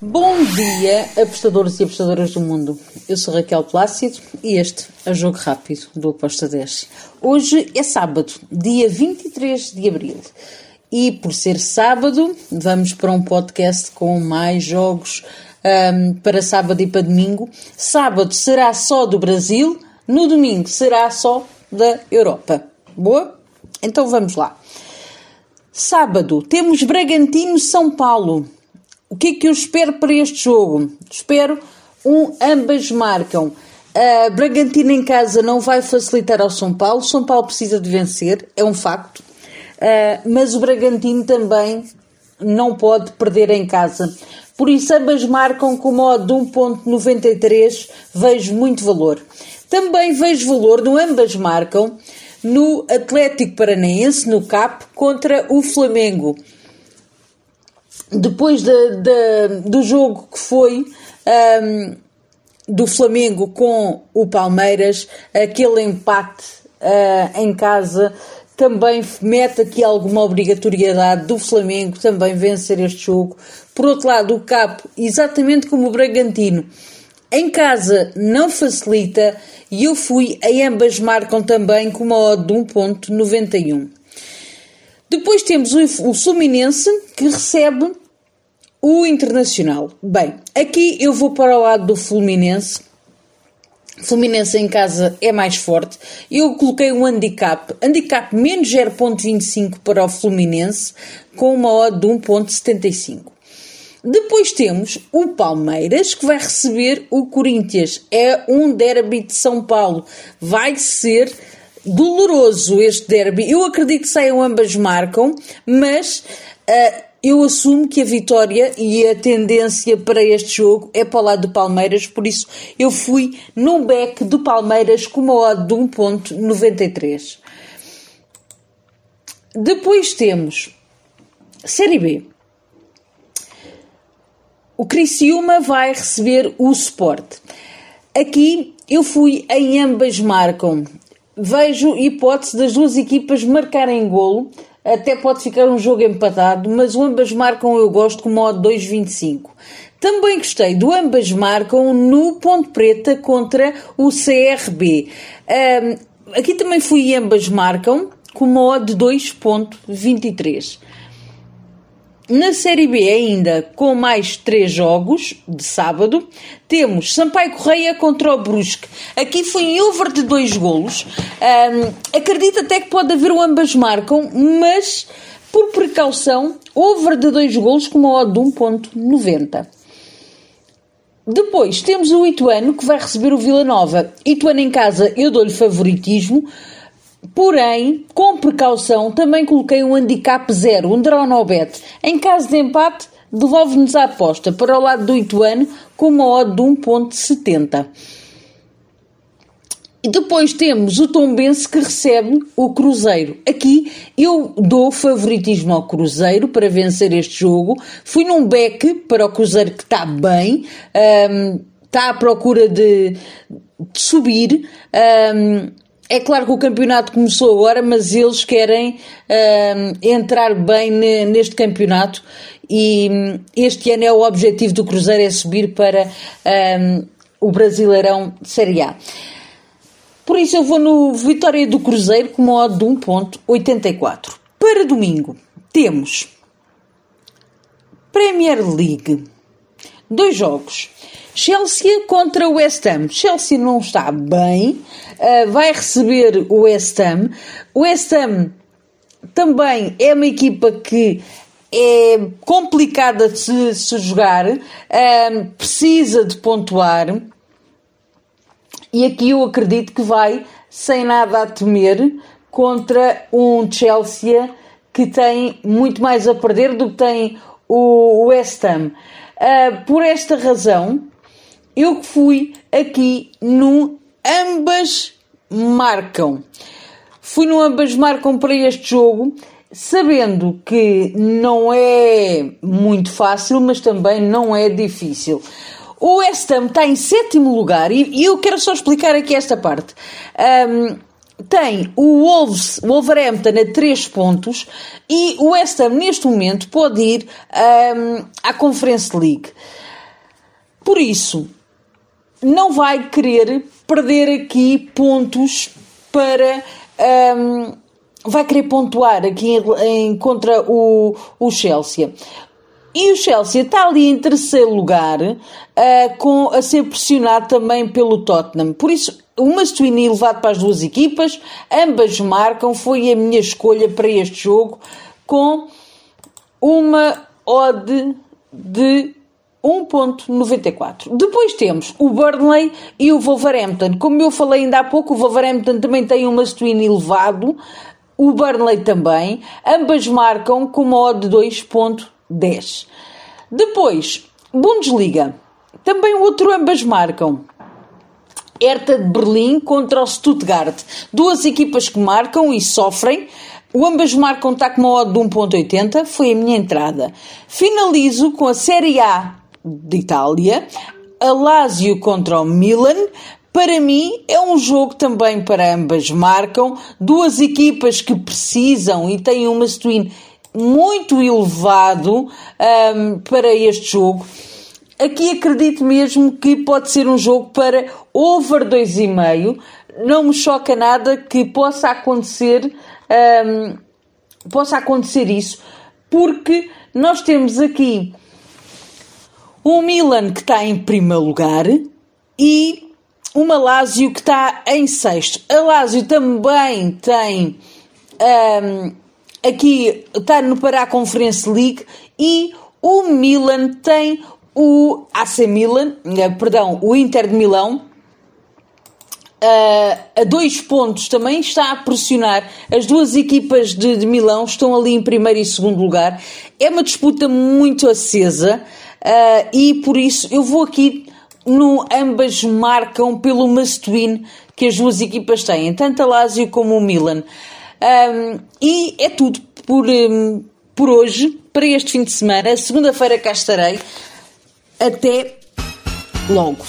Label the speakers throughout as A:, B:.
A: Bom dia, apostadores e apostadoras do mundo. Eu sou Raquel Plácido e este é o Jogo Rápido do Aposta 10. Hoje é sábado, dia 23 de abril. E por ser sábado, vamos para um podcast com mais jogos um, para sábado e para domingo. Sábado será só do Brasil, no domingo será só da Europa. Boa? Então vamos lá. Sábado temos Bragantino-São Paulo. O que é que eu espero para este jogo? Espero um ambas marcam. Uh, Bragantino em casa não vai facilitar ao São Paulo. São Paulo precisa de vencer, é um facto. Uh, mas o Bragantino também não pode perder em casa. Por isso, ambas marcam com modo de 1.93. Vejo muito valor. Também vejo valor no ambas marcam no Atlético Paranaense, no CAP, contra o Flamengo depois de, de, do jogo que foi um, do Flamengo com o Palmeiras, aquele empate uh, em casa também mete aqui alguma obrigatoriedade do Flamengo também vencer este jogo. Por outro lado, o Capo, exatamente como o Bragantino, em casa não facilita e eu fui, a ambas marcam também com uma odd de 1.91. Depois temos o Fluminense que recebe o Internacional. Bem, aqui eu vou para o lado do Fluminense. Fluminense em casa é mais forte. Eu coloquei um handicap, handicap menos 0.25 para o Fluminense, com uma odd de 1.75. Depois temos o Palmeiras, que vai receber o Corinthians. É um derby de São Paulo. Vai ser doloroso este derby. Eu acredito que saiam ambas marcam, mas uh, eu assumo que a vitória e a tendência para este jogo é para o lado do Palmeiras, por isso eu fui num back do Palmeiras com uma odd de 1.93. Depois temos Série B. O Criciúma vai receber o Sport. Aqui eu fui em ambas marcam vejo hipótese das duas equipas marcarem golo. Até pode ficar um jogo empatado, mas o ambas marcam eu gosto com o modo 2.25. Também gostei do ambas marcam no Ponte Preta contra o CRB. Um, aqui também fui ambas marcam com o modo 2.23. Na Série B, ainda com mais três jogos de sábado, temos Sampaio Correia contra o Brusque. Aqui foi em over de dois golos. Um, acredito até que pode haver o ambas marcam, mas por precaução, over de dois golos com uma odd de 1.90. Depois temos o Ituano que vai receber o Vila Nova. Ituano em casa, eu dou-lhe favoritismo Porém, com precaução, também coloquei um handicap zero, um draw no bet. Em caso de empate, devolve-nos a aposta para o lado do Ituano com uma odd de 1.70. E depois temos o Tombense que recebe o Cruzeiro. Aqui eu dou favoritismo ao Cruzeiro para vencer este jogo. Fui num beck para o Cruzeiro que está bem, um, está à procura de, de subir. Um, é claro que o campeonato começou agora, mas eles querem uh, entrar bem neste campeonato e um, este ano é o objetivo do Cruzeiro é subir para um, o Brasileirão Série A. Por isso eu vou no Vitória do Cruzeiro com uma odd de 1.84. Para domingo temos Premier League. Dois jogos. Chelsea contra o West Ham. Chelsea não está bem, uh, vai receber o West Ham. O West Ham também é uma equipa que é complicada de se, se jogar, uh, precisa de pontuar. E aqui eu acredito que vai sem nada a temer contra um Chelsea que tem muito mais a perder do que tem o West Ham. Uh, por esta razão, eu fui aqui no ambas marcam. Fui no ambas marcam para este jogo, sabendo que não é muito fácil, mas também não é difícil. O West Ham está em sétimo lugar e, eu quero só explicar aqui esta parte. Um, tem o Wolves, Wolverhampton a 3 pontos e o West Ham neste momento pode ir um, à Conference League. Por isso, não vai querer perder aqui pontos para. Um, vai querer pontuar aqui em, em, contra o, o Chelsea. E o Chelsea está ali em terceiro lugar, uh, com, a ser pressionado também pelo Tottenham. Por isso, o Mastuini levado para as duas equipas, ambas marcam, foi a minha escolha para este jogo, com uma odd de 1.94. Depois temos o Burnley e o Wolverhampton. Como eu falei ainda há pouco, o Wolverhampton também tem um must-win elevado, o Burnley também. Ambas marcam com uma odd de 2.10. Depois, Bundesliga. Também outro ambas marcam. Hertha de Berlim contra o Stuttgart. Duas equipas que marcam e sofrem. O ambas marcam está com odd de 1.80. Foi a minha entrada. Finalizo com a Série A de Itália, a Lazio contra o Milan. Para mim é um jogo também para ambas marcam, duas equipas que precisam e têm uma twin muito elevado um, para este jogo. Aqui acredito mesmo que pode ser um jogo para over 2,5. Não me choca nada que possa acontecer, possa acontecer isso, porque nós temos aqui um Milan que está em primeiro lugar e uma Lazio que está em sexto. A Lazio também tem aqui está no para a Conference League e o Milan tem o AC Milan, eh, perdão, o Inter de Milão Uh, a dois pontos também está a pressionar. As duas equipas de, de, Milão estão ali em primeiro e segundo lugar. É uma disputa muito acesa. Uh, e por isso eu vou aqui no ambas marcam pelo must-win que as duas equipas têm, tanto a Lazio como o Milan. Um, e é tudo por, um, por hoje, para este fim de semana. Segunda-feira cá estarei. Até logo.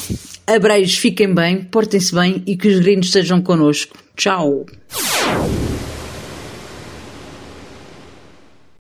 A: Abreios, fiquem bem, portem-se bem e que os gringos estejam connosco. Tchau!